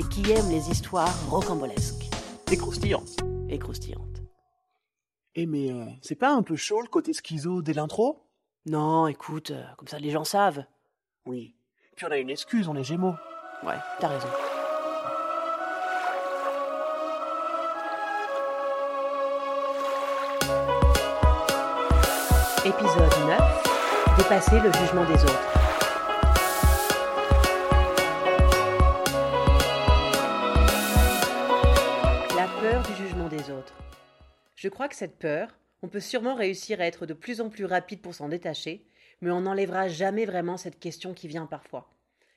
et qui aiment les histoires rocambolesques et croustillantes. Eh mais euh, c'est pas un peu chaud le côté schizo dès l'intro? Non, écoute, euh, comme ça les gens savent. Oui. Puis on a une excuse, on est gémeaux. Ouais, t'as raison. Épisode 9 Dépasser le jugement des autres. Je crois que cette peur, on peut sûrement réussir à être de plus en plus rapide pour s'en détacher, mais on n'enlèvera jamais vraiment cette question qui vient parfois.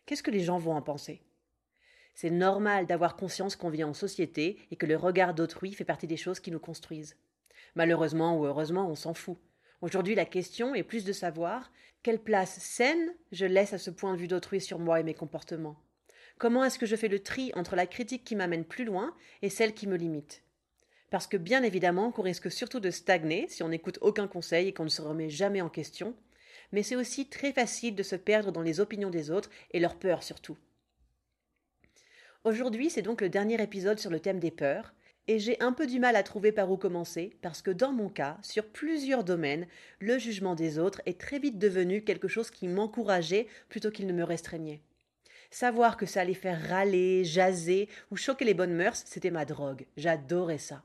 Qu'est-ce que les gens vont en penser? C'est normal d'avoir conscience qu'on vit en société et que le regard d'autrui fait partie des choses qui nous construisent. Malheureusement ou heureusement, on s'en fout. Aujourd'hui, la question est plus de savoir quelle place saine je laisse à ce point de vue d'autrui sur moi et mes comportements. Comment est-ce que je fais le tri entre la critique qui m'amène plus loin et celle qui me limite? Parce que bien évidemment qu'on risque surtout de stagner si on n'écoute aucun conseil et qu'on ne se remet jamais en question, mais c'est aussi très facile de se perdre dans les opinions des autres et leurs peurs surtout. Aujourd'hui, c'est donc le dernier épisode sur le thème des peurs, et j'ai un peu du mal à trouver par où commencer, parce que dans mon cas, sur plusieurs domaines, le jugement des autres est très vite devenu quelque chose qui m'encourageait plutôt qu'il ne me restreignait. Savoir que ça allait faire râler, jaser ou choquer les bonnes mœurs, c'était ma drogue. J'adorais ça.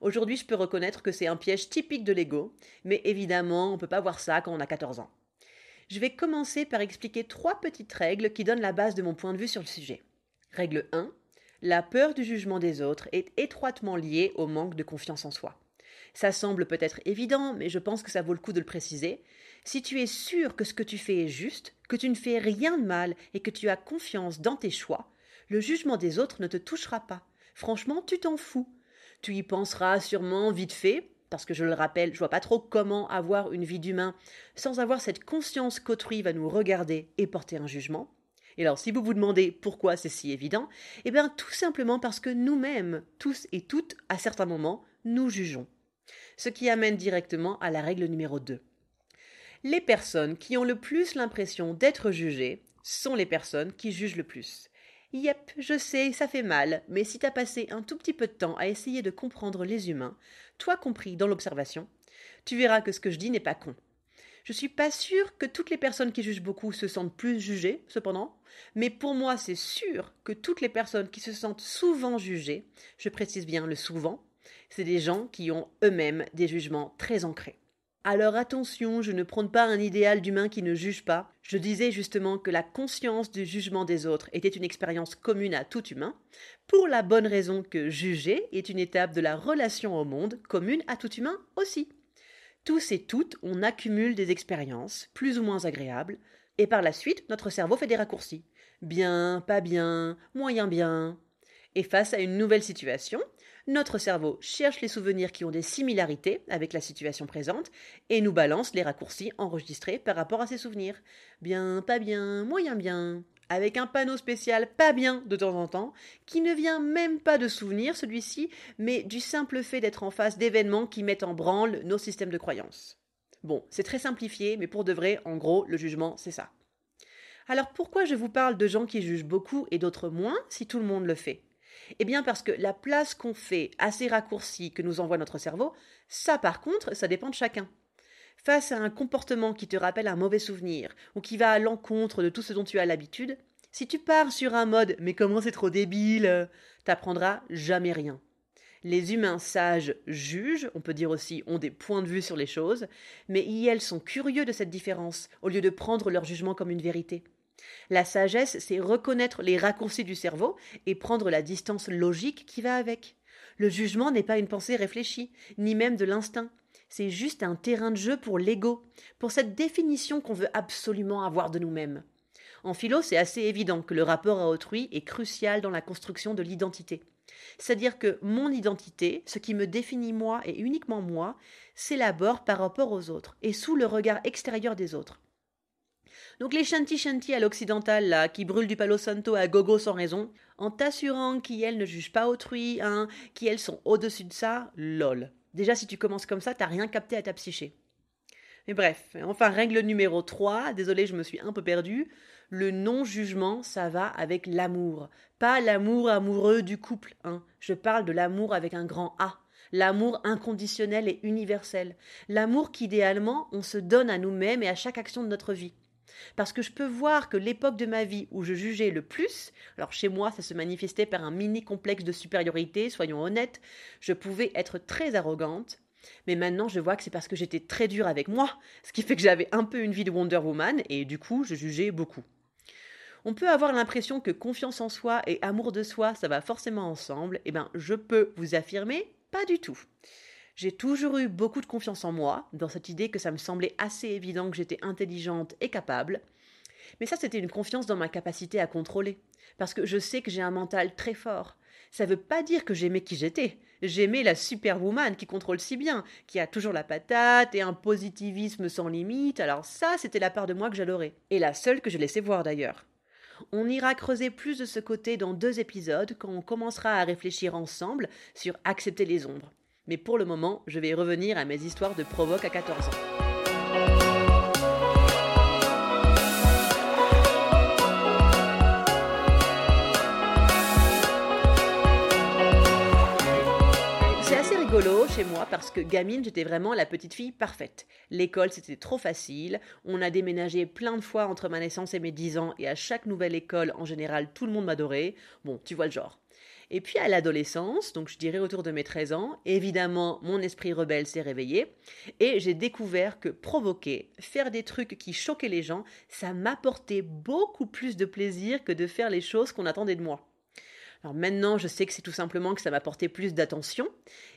Aujourd'hui, je peux reconnaître que c'est un piège typique de l'ego, mais évidemment, on ne peut pas voir ça quand on a 14 ans. Je vais commencer par expliquer trois petites règles qui donnent la base de mon point de vue sur le sujet. Règle 1. La peur du jugement des autres est étroitement liée au manque de confiance en soi. Ça semble peut-être évident, mais je pense que ça vaut le coup de le préciser. Si tu es sûr que ce que tu fais est juste, que tu ne fais rien de mal et que tu as confiance dans tes choix, le jugement des autres ne te touchera pas. Franchement, tu t'en fous. Tu y penseras sûrement vite fait, parce que je le rappelle, je vois pas trop comment avoir une vie d'humain sans avoir cette conscience qu'autrui va nous regarder et porter un jugement. Et alors, si vous vous demandez pourquoi c'est si évident, eh bien, tout simplement parce que nous-mêmes, tous et toutes, à certains moments, nous jugeons. Ce qui amène directement à la règle numéro 2. Les personnes qui ont le plus l'impression d'être jugées sont les personnes qui jugent le plus. Yep, je sais, ça fait mal, mais si t'as passé un tout petit peu de temps à essayer de comprendre les humains, toi compris dans l'observation, tu verras que ce que je dis n'est pas con. Je suis pas sûre que toutes les personnes qui jugent beaucoup se sentent plus jugées, cependant, mais pour moi c'est sûr que toutes les personnes qui se sentent souvent jugées, je précise bien le souvent, c'est des gens qui ont eux-mêmes des jugements très ancrés. Alors attention, je ne prône pas un idéal d'humain qui ne juge pas. Je disais justement que la conscience du jugement des autres était une expérience commune à tout humain, pour la bonne raison que juger est une étape de la relation au monde commune à tout humain aussi. Tous et toutes, on accumule des expériences, plus ou moins agréables, et par la suite, notre cerveau fait des raccourcis. Bien, pas bien, moyen bien. Et face à une nouvelle situation, notre cerveau cherche les souvenirs qui ont des similarités avec la situation présente et nous balance les raccourcis enregistrés par rapport à ces souvenirs. Bien, pas bien, moyen bien. Avec un panneau spécial pas bien de temps en temps, qui ne vient même pas de souvenirs celui-ci, mais du simple fait d'être en face d'événements qui mettent en branle nos systèmes de croyances. Bon, c'est très simplifié, mais pour de vrai, en gros, le jugement, c'est ça. Alors pourquoi je vous parle de gens qui jugent beaucoup et d'autres moins si tout le monde le fait? Eh bien parce que la place qu'on fait à ces raccourcis que nous envoie notre cerveau, ça par contre, ça dépend de chacun. Face à un comportement qui te rappelle un mauvais souvenir, ou qui va à l'encontre de tout ce dont tu as l'habitude, si tu pars sur un mode mais comment c'est trop débile, t'apprendras jamais rien. Les humains sages jugent, on peut dire aussi ont des points de vue sur les choses, mais ils sont curieux de cette différence, au lieu de prendre leur jugement comme une vérité. La sagesse, c'est reconnaître les raccourcis du cerveau et prendre la distance logique qui va avec. Le jugement n'est pas une pensée réfléchie, ni même de l'instinct. C'est juste un terrain de jeu pour l'ego, pour cette définition qu'on veut absolument avoir de nous-mêmes. En philo, c'est assez évident que le rapport à autrui est crucial dans la construction de l'identité. C'est-à-dire que mon identité, ce qui me définit moi et uniquement moi, s'élabore par rapport aux autres et sous le regard extérieur des autres. Donc les shanty shanty à l'occidental là, qui brûlent du palo santo à gogo sans raison, en t'assurant qu'elles ne jugent pas autrui, hein, qu'elles sont au-dessus de ça, lol. Déjà si tu commences comme ça, t'as rien capté à ta psyché. Mais bref, enfin règle numéro 3, désolé je me suis un peu perdue, le non-jugement, ça va avec l'amour. Pas l'amour amoureux du couple, hein. Je parle de l'amour avec un grand A. L'amour inconditionnel et universel. L'amour qu'idéalement on se donne à nous-mêmes et à chaque action de notre vie. Parce que je peux voir que l'époque de ma vie où je jugeais le plus, alors chez moi ça se manifestait par un mini complexe de supériorité, soyons honnêtes, je pouvais être très arrogante, mais maintenant je vois que c'est parce que j'étais très dure avec moi, ce qui fait que j'avais un peu une vie de Wonder Woman et du coup je jugeais beaucoup. On peut avoir l'impression que confiance en soi et amour de soi ça va forcément ensemble, eh bien je peux vous affirmer pas du tout. J'ai toujours eu beaucoup de confiance en moi, dans cette idée que ça me semblait assez évident que j'étais intelligente et capable. Mais ça, c'était une confiance dans ma capacité à contrôler. Parce que je sais que j'ai un mental très fort. Ça ne veut pas dire que j'aimais qui j'étais. J'aimais la superwoman qui contrôle si bien, qui a toujours la patate et un positivisme sans limite. Alors ça, c'était la part de moi que j'adorais. Et la seule que je laissais voir d'ailleurs. On ira creuser plus de ce côté dans deux épisodes quand on commencera à réfléchir ensemble sur accepter les ombres. Mais pour le moment, je vais revenir à mes histoires de provoque à 14 ans. C'est assez rigolo chez moi parce que gamine, j'étais vraiment la petite fille parfaite. L'école, c'était trop facile. On a déménagé plein de fois entre ma naissance et mes 10 ans et à chaque nouvelle école, en général, tout le monde m'adorait. Bon, tu vois le genre. Et puis à l'adolescence, donc je dirais autour de mes 13 ans, évidemment, mon esprit rebelle s'est réveillé et j'ai découvert que provoquer, faire des trucs qui choquaient les gens, ça m'apportait beaucoup plus de plaisir que de faire les choses qu'on attendait de moi. Alors maintenant, je sais que c'est tout simplement que ça m'apportait plus d'attention,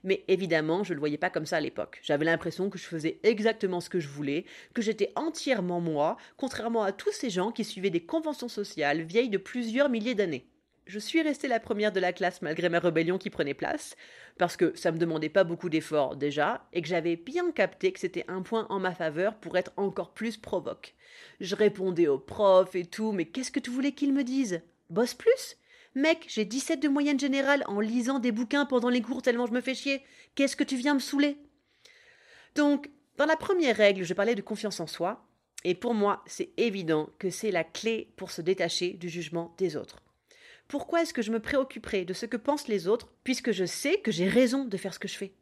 mais évidemment, je ne le voyais pas comme ça à l'époque. J'avais l'impression que je faisais exactement ce que je voulais, que j'étais entièrement moi, contrairement à tous ces gens qui suivaient des conventions sociales vieilles de plusieurs milliers d'années. Je suis restée la première de la classe malgré ma rébellion qui prenait place, parce que ça me demandait pas beaucoup d'efforts déjà, et que j'avais bien capté que c'était un point en ma faveur pour être encore plus provoque. Je répondais aux profs et tout, mais qu'est-ce que tu voulais qu'ils me disent Bosse plus? Mec, j'ai 17 de moyenne générale en lisant des bouquins pendant les cours tellement je me fais chier. Qu'est-ce que tu viens me saouler? Donc, dans la première règle, je parlais de confiance en soi, et pour moi, c'est évident que c'est la clé pour se détacher du jugement des autres. Pourquoi est-ce que je me préoccuperai de ce que pensent les autres, puisque je sais que j'ai raison de faire ce que je fais?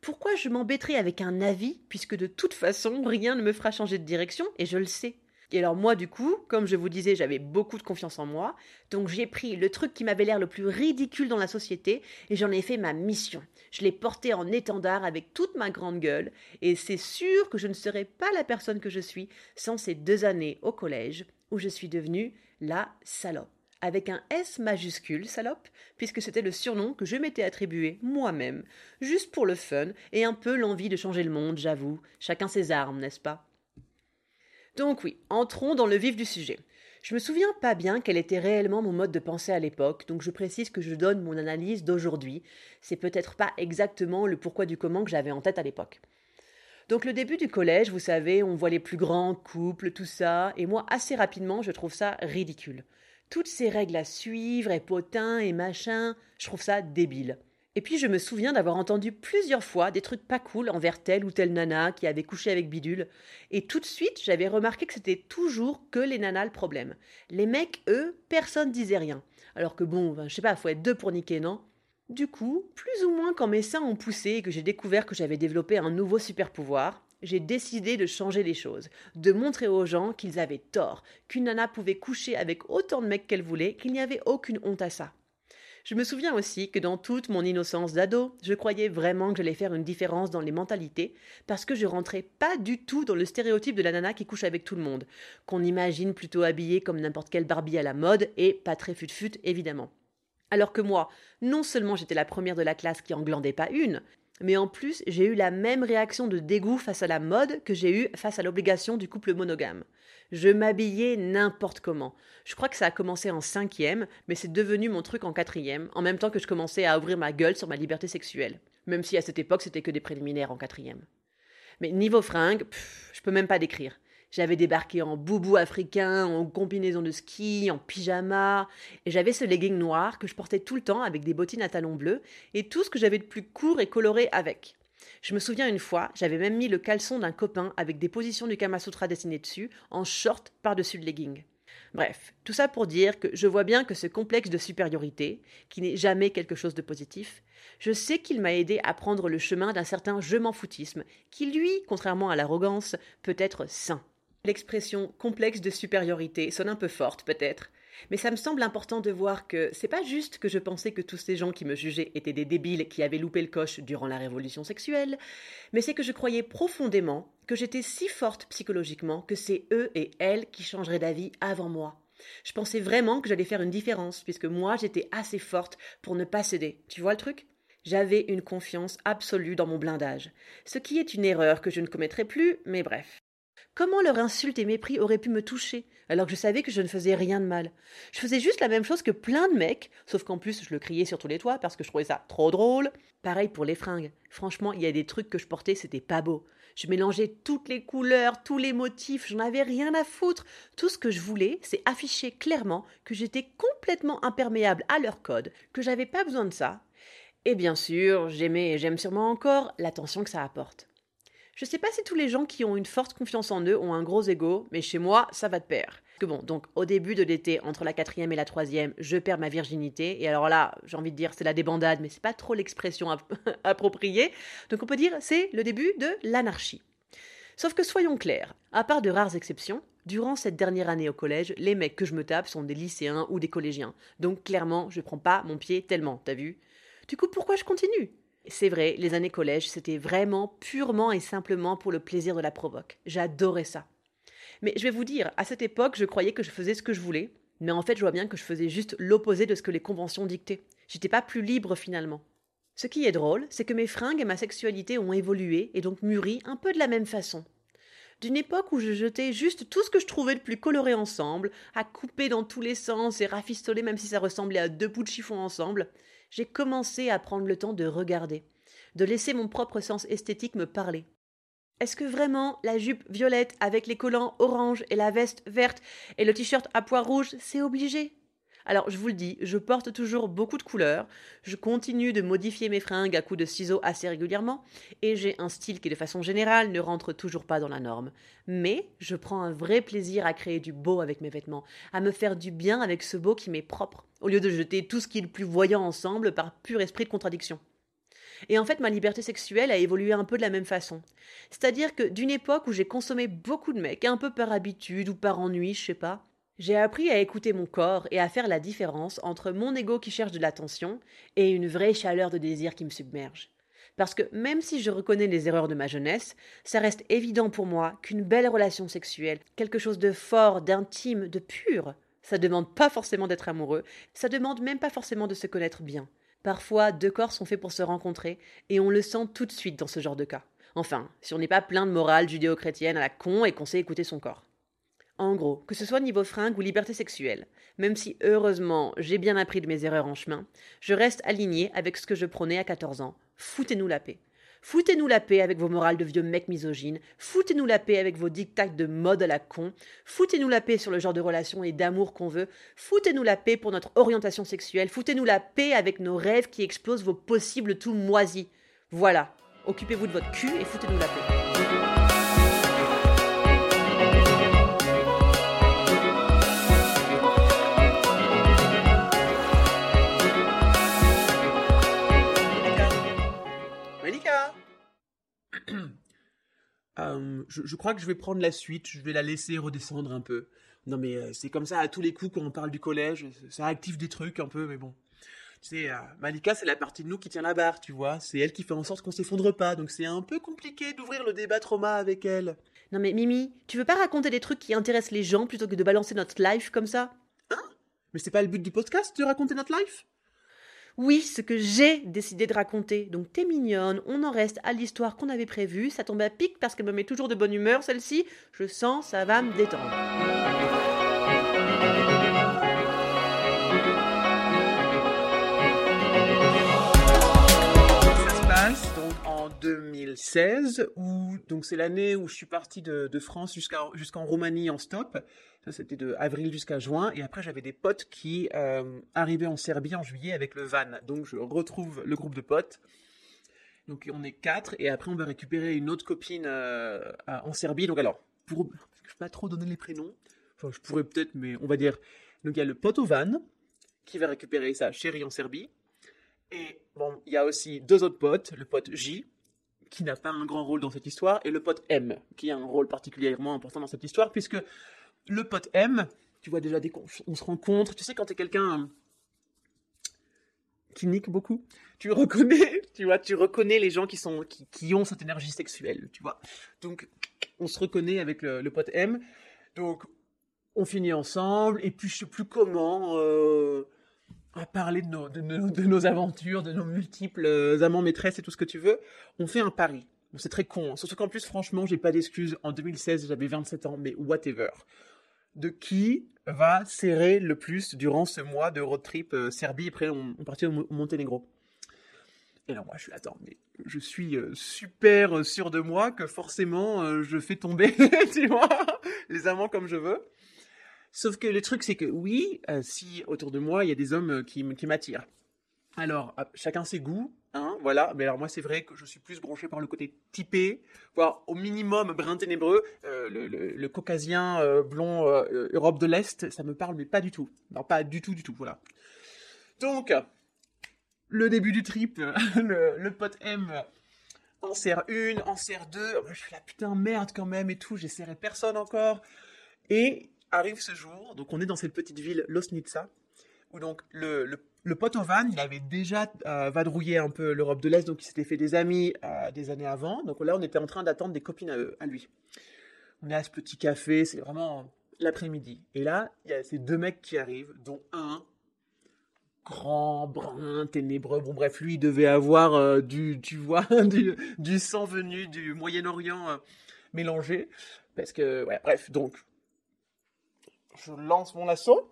Pourquoi je m'embêterai avec un avis, puisque de toute façon, rien ne me fera changer de direction, et je le sais? Et alors moi du coup, comme je vous disais, j'avais beaucoup de confiance en moi, donc j'ai pris le truc qui m'avait l'air le plus ridicule dans la société et j'en ai fait ma mission. Je l'ai porté en étendard avec toute ma grande gueule et c'est sûr que je ne serais pas la personne que je suis sans ces deux années au collège où je suis devenue la salope avec un S majuscule, salope, puisque c'était le surnom que je m'étais attribué moi-même, juste pour le fun et un peu l'envie de changer le monde, j'avoue. Chacun ses armes, n'est-ce pas? Donc oui, entrons dans le vif du sujet. Je me souviens pas bien quel était réellement mon mode de pensée à l'époque, donc je précise que je donne mon analyse d'aujourd'hui. C'est peut-être pas exactement le pourquoi du comment que j'avais en tête à l'époque. Donc le début du collège, vous savez, on voit les plus grands couples, tout ça, et moi assez rapidement je trouve ça ridicule toutes ces règles à suivre et potins et machin, je trouve ça débile. Et puis je me souviens d'avoir entendu plusieurs fois des trucs pas cool envers telle ou telle nana qui avait couché avec bidule, et tout de suite j'avais remarqué que c'était toujours que les nanas le problème. Les mecs, eux, personne disait rien. Alors que bon, ben, je sais pas, faut être deux pour niquer, non? Du coup, plus ou moins quand mes seins ont poussé et que j'ai découvert que j'avais développé un nouveau super pouvoir, j'ai décidé de changer les choses, de montrer aux gens qu'ils avaient tort, qu'une nana pouvait coucher avec autant de mecs qu'elle voulait, qu'il n'y avait aucune honte à ça. Je me souviens aussi que dans toute mon innocence d'ado, je croyais vraiment que j'allais faire une différence dans les mentalités, parce que je rentrais pas du tout dans le stéréotype de la nana qui couche avec tout le monde, qu'on imagine plutôt habillée comme n'importe quelle Barbie à la mode, et pas très fut-fut évidemment. Alors que moi, non seulement j'étais la première de la classe qui en glandait pas une, Mais en plus, j'ai eu la même réaction de dégoût face à la mode que j'ai eu face à l'obligation du couple monogame. Je m'habillais n'importe comment. Je crois que ça a commencé en cinquième, mais c'est devenu mon truc en quatrième, en même temps que je commençais à ouvrir ma gueule sur ma liberté sexuelle. Même si à cette époque c'était que des préliminaires en quatrième. Mais niveau fringues, je peux même pas décrire. J'avais débarqué en boubou africain, en combinaison de ski, en pyjama, et j'avais ce legging noir que je portais tout le temps avec des bottines à talons bleus, et tout ce que j'avais de plus court et coloré avec. Je me souviens une fois, j'avais même mis le caleçon d'un copain avec des positions du Kama Sutra dessinées dessus, en short par-dessus le legging. Bref, tout ça pour dire que je vois bien que ce complexe de supériorité, qui n'est jamais quelque chose de positif, je sais qu'il m'a aidé à prendre le chemin d'un certain je m'en foutisme, qui lui, contrairement à l'arrogance, peut être sain. L'expression complexe de supériorité sonne un peu forte, peut-être, mais ça me semble important de voir que c'est pas juste que je pensais que tous ces gens qui me jugeaient étaient des débiles qui avaient loupé le coche durant la révolution sexuelle, mais c'est que je croyais profondément que j'étais si forte psychologiquement que c'est eux et elles qui changeraient d'avis avant moi. Je pensais vraiment que j'allais faire une différence, puisque moi j'étais assez forte pour ne pas céder. Tu vois le truc? J'avais une confiance absolue dans mon blindage, ce qui est une erreur que je ne commettrai plus, mais bref. Comment leur insulte et mépris auraient pu me toucher, alors que je savais que je ne faisais rien de mal? Je faisais juste la même chose que plein de mecs, sauf qu'en plus je le criais sur tous les toits parce que je trouvais ça trop drôle. Pareil pour les fringues. Franchement, il y a des trucs que je portais, c'était pas beau. Je mélangeais toutes les couleurs, tous les motifs, j'en avais rien à foutre. Tout ce que je voulais, c'est afficher clairement que j'étais complètement imperméable à leur code, que j'avais pas besoin de ça. Et bien sûr, j'aimais et j'aime sûrement encore l'attention que ça apporte. Je sais pas si tous les gens qui ont une forte confiance en eux ont un gros ego, mais chez moi, ça va de pair. Que bon, donc au début de l'été, entre la quatrième et la troisième, je perds ma virginité. Et alors là, j'ai envie de dire c'est la débandade, mais c'est pas trop l'expression appropriée. Donc on peut dire c'est le début de l'anarchie. Sauf que soyons clairs, à part de rares exceptions, durant cette dernière année au collège, les mecs que je me tape sont des lycéens ou des collégiens. Donc clairement, je prends pas mon pied tellement, t'as vu? Du coup, pourquoi je continue? C'est vrai, les années collège, c'était vraiment purement et simplement pour le plaisir de la provoque. J'adorais ça. Mais je vais vous dire, à cette époque, je croyais que je faisais ce que je voulais, mais en fait, je vois bien que je faisais juste l'opposé de ce que les conventions dictaient. J'étais pas plus libre finalement. Ce qui est drôle, c'est que mes fringues et ma sexualité ont évolué et donc mûri un peu de la même façon. D'une époque où je jetais juste tout ce que je trouvais de plus coloré ensemble, à couper dans tous les sens et rafistoler même si ça ressemblait à deux bouts de chiffon ensemble, j'ai commencé à prendre le temps de regarder, de laisser mon propre sens esthétique me parler. Est-ce que vraiment la jupe violette avec les collants orange et la veste verte et le t-shirt à pois rouge, c'est obligé? Alors, je vous le dis, je porte toujours beaucoup de couleurs, je continue de modifier mes fringues à coups de ciseaux assez régulièrement, et j'ai un style qui, de façon générale, ne rentre toujours pas dans la norme. Mais je prends un vrai plaisir à créer du beau avec mes vêtements, à me faire du bien avec ce beau qui m'est propre, au lieu de jeter tout ce qui est le plus voyant ensemble par pur esprit de contradiction. Et en fait, ma liberté sexuelle a évolué un peu de la même façon. C'est-à-dire que d'une époque où j'ai consommé beaucoup de mecs, un peu par habitude ou par ennui, je sais pas, j'ai appris à écouter mon corps et à faire la différence entre mon ego qui cherche de l'attention et une vraie chaleur de désir qui me submerge. Parce que même si je reconnais les erreurs de ma jeunesse, ça reste évident pour moi qu'une belle relation sexuelle, quelque chose de fort, d'intime, de pur, ça demande pas forcément d'être amoureux, ça demande même pas forcément de se connaître bien. Parfois, deux corps sont faits pour se rencontrer, et on le sent tout de suite dans ce genre de cas. Enfin, si on n'est pas plein de morale judéo-chrétienne à la con et qu'on sait écouter son corps. En gros, que ce soit niveau fringue ou liberté sexuelle, même si heureusement j'ai bien appris de mes erreurs en chemin, je reste aligné avec ce que je prônais à 14 ans. Foutez-nous la paix. Foutez-nous la paix avec vos morales de vieux mecs misogynes. Foutez-nous la paix avec vos dictats de mode à la con. Foutez-nous la paix sur le genre de relation et d'amour qu'on veut. Foutez-nous la paix pour notre orientation sexuelle. Foutez-nous la paix avec nos rêves qui explosent vos possibles tout moisis. Voilà. Occupez-vous de votre cul et foutez-nous la paix. Euh, je, crois que je vais prendre la suite, je vais la laisser redescendre un peu. Non mais euh, c'est comme ça à tous les coups quand on parle du collège, ça active des trucs un peu, mais bon. Tu sais, euh, Malika, c'est la partie de nous qui tient la barre, tu vois. C'est elle qui fait en sorte qu'on s'effondre pas, donc c'est un peu compliqué d'ouvrir le débat trauma avec elle. Non mais Mimi, tu veux pas raconter des trucs qui intéressent les gens plutôt que de balancer notre life comme ça? Hein? Mais c'est pas le but du podcast de raconter notre life? Oui, ce que j'ai décidé de raconter. Donc t'es mignonne, on en reste à l'histoire qu'on avait prévue. Ça tombe à pic parce qu'elle me met toujours de bonne humeur, celle-ci. Je sens, ça va me détendre. 2016, où donc c'est l'année où je suis parti de, France jusqu'à jusqu'en Roumanie en stop. Ça c'était de avril jusqu'à juin, et après j'avais des potes qui euh, arrivaient en Serbie en juillet avec le van. Donc je retrouve le groupe de potes. Donc on est quatre, et après on va récupérer une autre copine euh, en Serbie. Donc alors, pour je vais pas trop donner les prénoms, enfin je pourrais peut-être, mais on va dire. Donc il y a le pote au van qui va récupérer sa chérie en Serbie. Et bon, il y a aussi deux autres potes, le pote J, qui n'a pas un grand rôle dans cette histoire, et le pote M, qui a un rôle particulièrement important dans cette histoire, puisque le pote M, tu vois déjà dès qu'on on se rencontre, tu sais quand t'es quelqu'un euh, qui nique beaucoup, tu reconnais, tu vois, tu reconnais les gens qui sont qui ont cette énergie sexuelle, tu vois. Donc on se reconnaît avec le, le pote M. Donc on finit ensemble, et puis je sais plus comment. euh, à parler de nos, de, de nos aventures, de nos multiples euh, amants maîtresses et tout ce que tu veux, on fait un pari. C'est très con. hein. Surtout qu'en plus, franchement, j'ai pas d'excuses. En 2016, j'avais 27 ans, mais whatever. De qui va serrer le plus durant ce mois de road trip euh, Serbie, après on, on partit au, Mo- au Monténégro. Et là, moi, je suis attends, mais je suis euh, super sûr de moi que forcément, je fais tomber, les amants comme je veux. Sauf que le truc, c'est que oui, euh, si autour de moi, il y a des hommes euh, qui, qui m'attirent. Alors, chacun ses goûts, hein, voilà. Mais alors moi, c'est vrai que je suis plus branché par le côté typé, voire au minimum brun ténébreux. Euh, le, caucasien blond Europe de l'Est, ça me parle, mais pas du tout. Non, pas du tout, du tout, voilà. Donc, le début du trip, le, le pote M en serre une, en serre deux. Je suis là, putain, merde quand même et tout. Serré personne encore. Et arrive ce jour, donc on est dans cette petite ville Losnica, où donc le, le, le pote il avait déjà euh, vadrouillé un peu l'Europe de l'Est, donc il s'était fait des amis euh, des années avant. Donc là, on était en train d'attendre des copines à, lui. On est à ce petit café, c'est vraiment l'après-midi. Et là, il y a ces deux mecs qui arrivent, dont un grand, brun, ténébreux. Bon bref, lui, il devait avoir euh, du, tu vois, du, du sang venu du Moyen-Orient mélangé. Parce que, ouais, bref, donc, je lance mon assaut.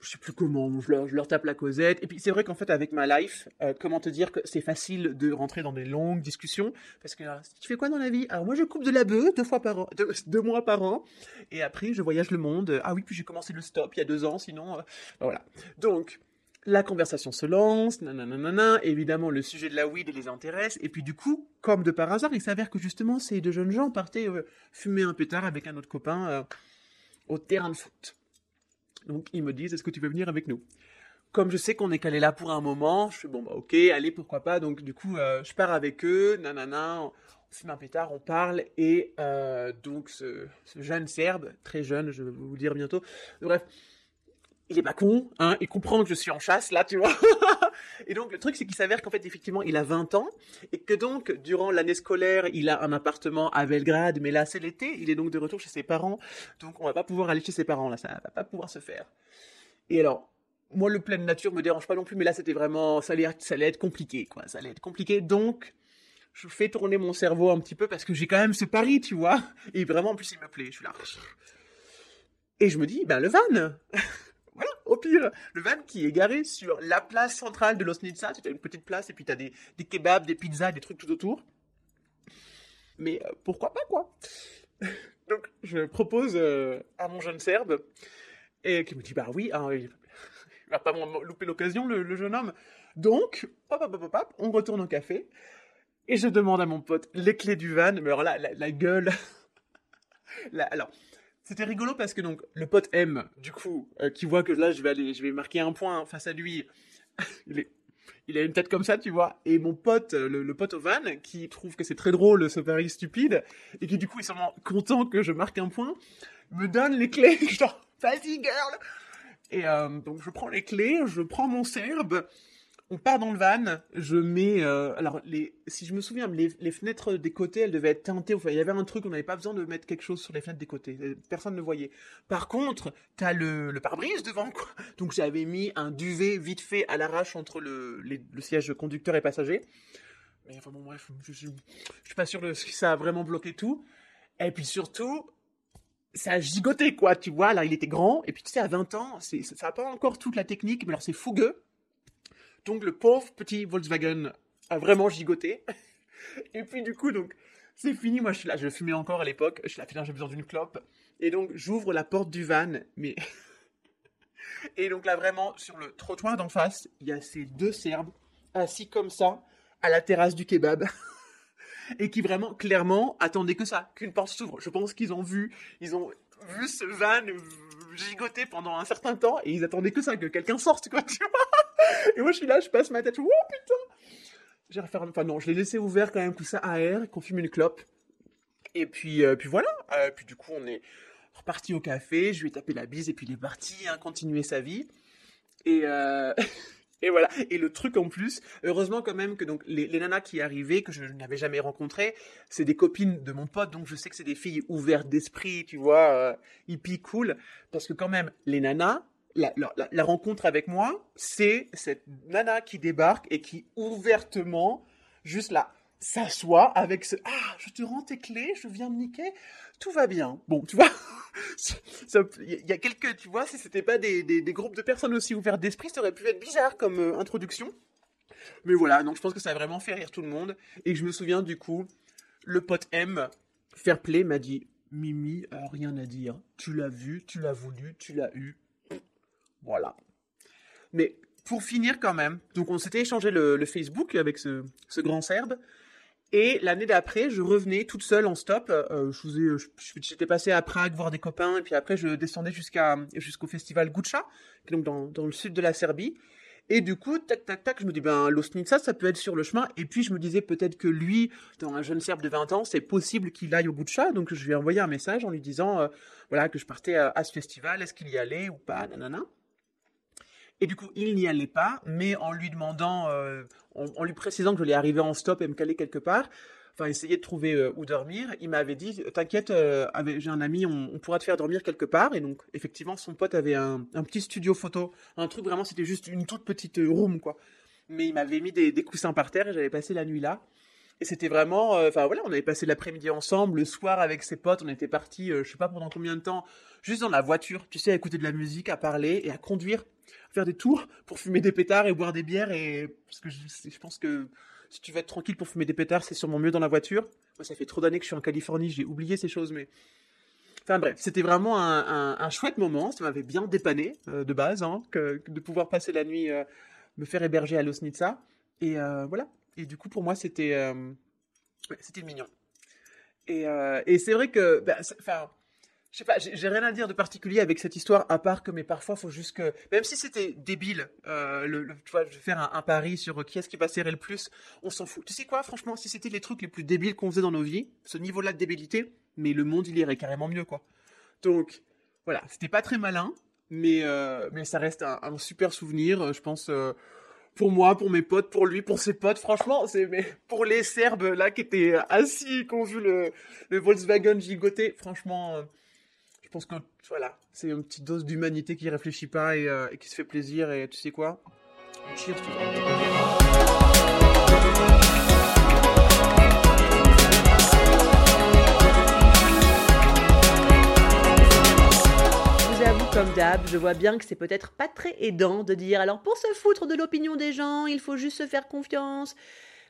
Je sais plus comment, je leur, tape la causette. Et puis c'est vrai qu'en fait, avec ma life, euh, comment te dire que c'est facile de rentrer dans des longues discussions? Parce que tu fais quoi dans la vie? Alors moi, je coupe de la bœuf deux fois par deux, mois par an. Et après, je voyage le monde. Ah oui, puis j'ai commencé le stop il y a deux ans, sinon, euh, voilà. Donc, la conversation se lance, évidemment le sujet de la weed les intéresse, et puis du coup, comme de par hasard, il s'avère que justement ces deux jeunes gens partaient euh, fumer un pétard avec un autre copain au terrain de foot. Donc ils me disent, est-ce que tu veux venir avec nous? Comme je sais qu'on est calé là pour un moment, je fais bon bah ok, allez pourquoi pas, donc du coup euh, je pars avec eux, nanana, on fume un pétard, on parle, et euh, donc ce, ce jeune serbe, très jeune, je vais vous le dire bientôt, bref, il est pas con, hein, il comprend que je suis en chasse, là, tu vois. et donc, le truc, c'est qu'il s'avère qu'en fait, effectivement, il a 20 ans, et que donc, durant l'année scolaire, il a un appartement à Belgrade, mais là, c'est l'été, il est donc de retour chez ses parents, donc on va pas pouvoir aller chez ses parents, là, ça va pas pouvoir se faire. Et alors, moi, le pleine nature me dérange pas non plus, mais là, c'était vraiment, ça allait, ça allait être compliqué, quoi, ça allait être compliqué, donc, je fais tourner mon cerveau un petit peu, parce que j'ai quand même ce pari, tu vois, et vraiment, en plus, il me plaît, je suis là. Et je me dis, ben, le van pire, le van qui est garé sur la place centrale de Losnica, tu as une petite place et puis tu as des, des kebabs, des pizzas, des trucs tout autour. Mais euh, pourquoi pas, quoi? Donc, je propose euh, à mon jeune Serbe, et qui me dit, bah oui, hein, il va pas louper l'occasion, le, jeune homme. Donc, hop, hop, hop, hop, on retourne au café, et je demande à mon pote les clés du van, mais alors là, la, gueule... Alors, c'était rigolo parce que donc le pote M, du coup, euh, qui voit que là je vais aller, je vais marquer un point face à lui, il, a une tête comme ça, tu vois. Et mon pote, euh, le, pote au van, qui trouve que c'est très drôle ce pari stupide, et qui du coup est seulement content que je marque un point, me donne les clés. Genre, vas-y girl. Et euh, donc je prends les clés, je prends mon serbe, on part dans le van, je mets, euh, alors si je me souviens, les, fenêtres des côtés, elles devaient être teintées. Enfin, il y avait un truc, on n'avait pas besoin de mettre quelque chose sur les fenêtres des côtés. Euh, Personne ne voyait. Par contre, t'as le, le pare-brise devant, quoi. Donc j'avais mis un duvet vite fait à l'arrache entre le, siège conducteur et passager. Mais enfin bon, bref, je, je, je suis pas sûr de si ça a vraiment bloqué tout. Et puis surtout, ça a gigoté, quoi, tu vois. Là, il était grand. Et puis, tu sais, à 20 ans, ça n'a pas encore toute la technique, mais alors c'est fougueux. Donc, le pauvre petit Volkswagen a vraiment gigoté. Et puis, du coup, donc, c'est fini. Moi, je suis là, je fumais encore à l'époque. Je suis là, j'ai besoin d'une clope. Et donc, j'ouvre la porte du van, mais. Et donc, là, vraiment, sur le trottoir d'en face, il y a ces deux Serbes assis comme ça, à la terrasse du kebab. Et qui vraiment, clairement, attendaient que ça, qu'une porte s'ouvre. Je pense qu'ils ont vu, ils ont vu ce van gigoter pendant un certain temps et ils attendaient que ça, que quelqu'un sorte, quoi, tu vois. Et moi, je suis là, je passe ma tête, oh putain. J'ai refermé, enfin non, je l'ai laissé ouvert quand même, ça à air, qu'on fume une clope. Et puis, euh, puis voilà. Euh, puis du coup, on est reparti au café, je lui ai tapé la bise et puis il est parti, hein, continuer sa vie. Et, euh, et voilà. Et le truc en plus, heureusement quand même que donc les, les nanas qui arrivaient, que je n'avais jamais rencontrées, c'est des copines de mon pote, donc je sais que c'est des filles ouvertes d'esprit, tu vois, euh, hippie cool. Parce que quand même, les nanas, la, rencontre avec moi, c'est cette nana qui débarque et qui ouvertement, juste là, s'assoit avec ce Ah, je te rends tes clés, je viens me niquer, tout va bien. Bon, tu vois, il y a- quelques, tu vois, si c'était pas des, des, groupes de personnes aussi ouvertes d'esprit, ça aurait pu être bizarre comme euh, introduction. Mais voilà, donc je pense que ça a vraiment fait rire tout le monde. Et je me souviens du coup, le pote M, Fair Play, m'a dit Mimi, euh, rien à dire. Tu l'as vu, tu l'as voulu, tu l'as eu. Voilà. Mais pour finir quand même, donc on s'était échangé le, Facebook avec ce, grand Serbe. Et l'année d'après, je revenais toute seule en stop. Euh, je- j'étais passé à Prague voir des copains, et puis après je descendais jusqu'à jusqu'au festival Guča, qui est donc dans, dans le sud de la Serbie. Et du coup, tac, tac, tac, je me dis, ben, Losnica, ça peut être sur le chemin. Et puis, je me disais peut-être que lui, dans un jeune Serbe de 20 ans, c'est possible qu'il aille au Guča. Donc, je lui ai envoyé un message en lui disant, euh, voilà, que je partais à, à ce festival, est-ce qu'il y allait ou pas, nanana. Et du coup, il n'y allait pas, mais en lui demandant, euh, en, lui précisant que je voulais arriver en stop et me caler quelque part, enfin essayer de trouver euh, où dormir, il m'avait dit, t'inquiète, euh, j'ai un ami, on, pourra te faire dormir quelque part. Et donc, effectivement, son pote avait un, petit studio photo, un truc vraiment, c'était juste une toute petite room, quoi. Mais il m'avait mis des, coussins par terre et j'avais passé la nuit là. Et c'était vraiment, enfin voilà, on avait passé l'après-midi ensemble, le soir avec ses potes, on était partis, euh, je sais pas pendant combien de temps, juste dans la voiture, tu sais, à écouter de la musique, à parler et à conduire, faire des tours pour fumer des pétards et boire des bières et parce que je, je pense que si tu veux être tranquille pour fumer des pétards, c'est sûrement mieux dans la voiture. Moi, ça fait trop d'années que je suis en Californie, j'ai oublié ces choses, mais Enfin bref, c'était vraiment un, un- chouette moment, ça m'avait bien dépanné euh, de base, hein, que, de pouvoir passer la nuit, euh, me faire héberger à Losnitsa. Et euh, voilà. Et du coup, pour moi, c'était c'était mignon. Et, et c'est vrai que, bah, enfin, je sais pas, j'ai rien à dire de particulier avec cette histoire, à part que, mais parfois, faut juste que, même si c'était débile, euh, tu vois, je vais faire un, pari sur qui est-ce qui passerait le plus, on s'en fout. Tu sais quoi, franchement, si c'était les trucs les plus débiles qu'on faisait dans nos vies, ce niveau-là de débilité, mais le monde, il irait carrément mieux, quoi. Donc, voilà, c'était pas très malin, mais, euh, mais ça reste un, super souvenir, euh, je pense, euh, pour moi, pour mes potes, pour lui, pour ses potes, franchement, c'est, pour les Serbes, là, qui étaient assis, qui ont vu le, le Volkswagen gigoter, franchement, euh, je pense que, voilà, c'est une petite dose d'humanité qui réfléchit pas et, euh, qui se fait plaisir, et tu sais quoi? Cheers, comme d'hab, je vois bien que c'est peut-être pas très aidant de dire alors pour se foutre de l'opinion des gens, il faut juste se faire confiance.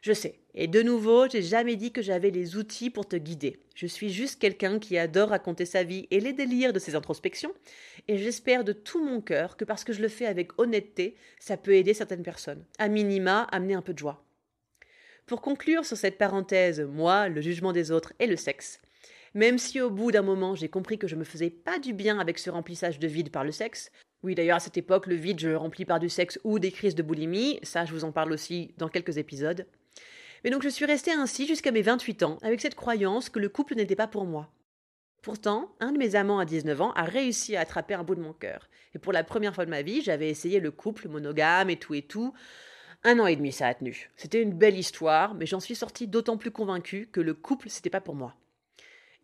Je sais. Et de nouveau, j'ai jamais dit que j'avais les outils pour te guider. Je suis juste quelqu'un qui adore raconter sa vie et les délires de ses introspections. Et j'espère de tout mon cœur que parce que je le fais avec honnêteté, ça peut aider certaines personnes. À minima, amener un peu de joie. Pour conclure sur cette parenthèse, moi, le jugement des autres et le sexe, même si au bout d'un moment j'ai compris que je me faisais pas du bien avec ce remplissage de vide par le sexe, oui d'ailleurs à cette époque le vide je le remplis par du sexe ou des crises de boulimie, ça je vous en parle aussi dans quelques épisodes. Mais donc je suis restée ainsi jusqu'à mes 28 ans, avec cette croyance que le couple n'était pas pour moi. Pourtant, un de mes amants à 19 ans a réussi à attraper un bout de mon cœur. Et pour la première fois de ma vie, j'avais essayé le couple monogame et tout et tout. Un an et demi, ça a tenu. C'était une belle histoire, mais j'en suis sortie d'autant plus convaincue que le couple, c'était pas pour moi.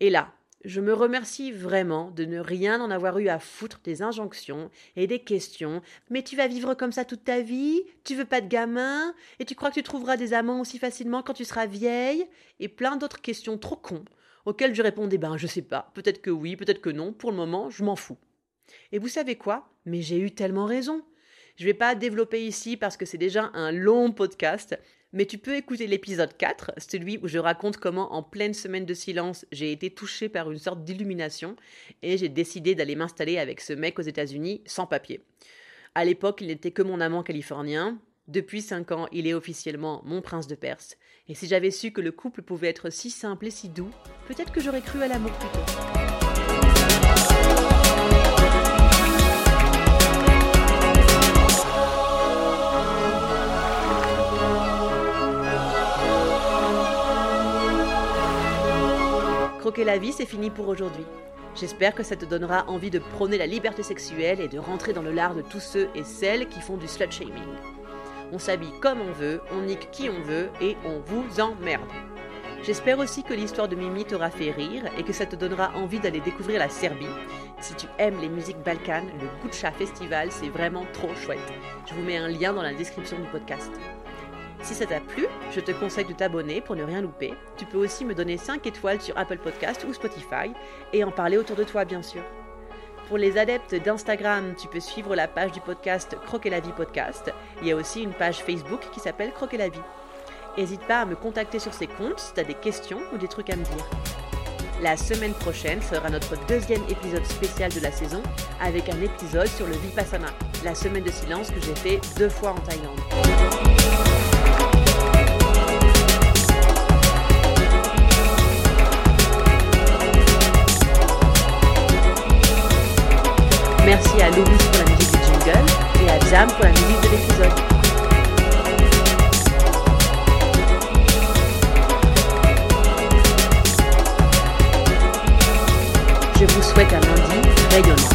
Et là, je me remercie vraiment de ne rien en avoir eu à foutre des injonctions et des questions. Mais tu vas vivre comme ça toute ta vie Tu veux pas de gamin Et tu crois que tu trouveras des amants aussi facilement quand tu seras vieille Et plein d'autres questions trop cons auxquelles je répondais ben je sais pas, peut-être que oui, peut-être que non, pour le moment, je m'en fous. Et vous savez quoi? Mais j'ai eu tellement raison. Je vais pas développer ici parce que c'est déjà un long podcast, mais tu peux écouter l'épisode 4, celui où je raconte comment en pleine semaine de silence, j'ai été touchée par une sorte d'illumination et j'ai décidé d'aller m'installer avec ce mec aux États-Unis sans papier. À l'époque, il n'était que mon amant californien. Depuis 5 ans, il est officiellement mon prince de Perse. Et si j'avais su que le couple pouvait être si simple et si doux, peut-être que j'aurais cru à l'amour plus tôt. Croquer la vie, c'est fini pour aujourd'hui. J'espère que ça te donnera envie de prôner la liberté sexuelle et de rentrer dans le lard de tous ceux et celles qui font du slut shaming. On s'habille comme on veut, on nique qui on veut et on vous emmerde. J'espère aussi que l'histoire de Mimi t'aura fait rire et que ça te donnera envie d'aller découvrir la Serbie. Si tu aimes les musiques balkanes, le Gucha Festival, c'est vraiment trop chouette. Je vous mets un lien dans la description du podcast. Si ça t'a plu, je te conseille de t'abonner pour ne rien louper. Tu peux aussi me donner 5 étoiles sur Apple Podcast ou Spotify et en parler autour de toi bien sûr. Pour les adeptes d'Instagram, tu peux suivre la page du podcast Croquer la vie podcast. Il y a aussi une page Facebook qui s'appelle Croquer la vie. N'hésite pas à me contacter sur ces comptes si tu as des questions ou des trucs à me dire. La semaine prochaine sera notre deuxième épisode spécial de la saison avec un épisode sur le Vipassana, la semaine de silence que j'ai fait deux fois en Thaïlande. Merci à Louis pour la musique du jingle et à Jam pour la musique de l'épisode. Je vous souhaite un lundi rayonnant.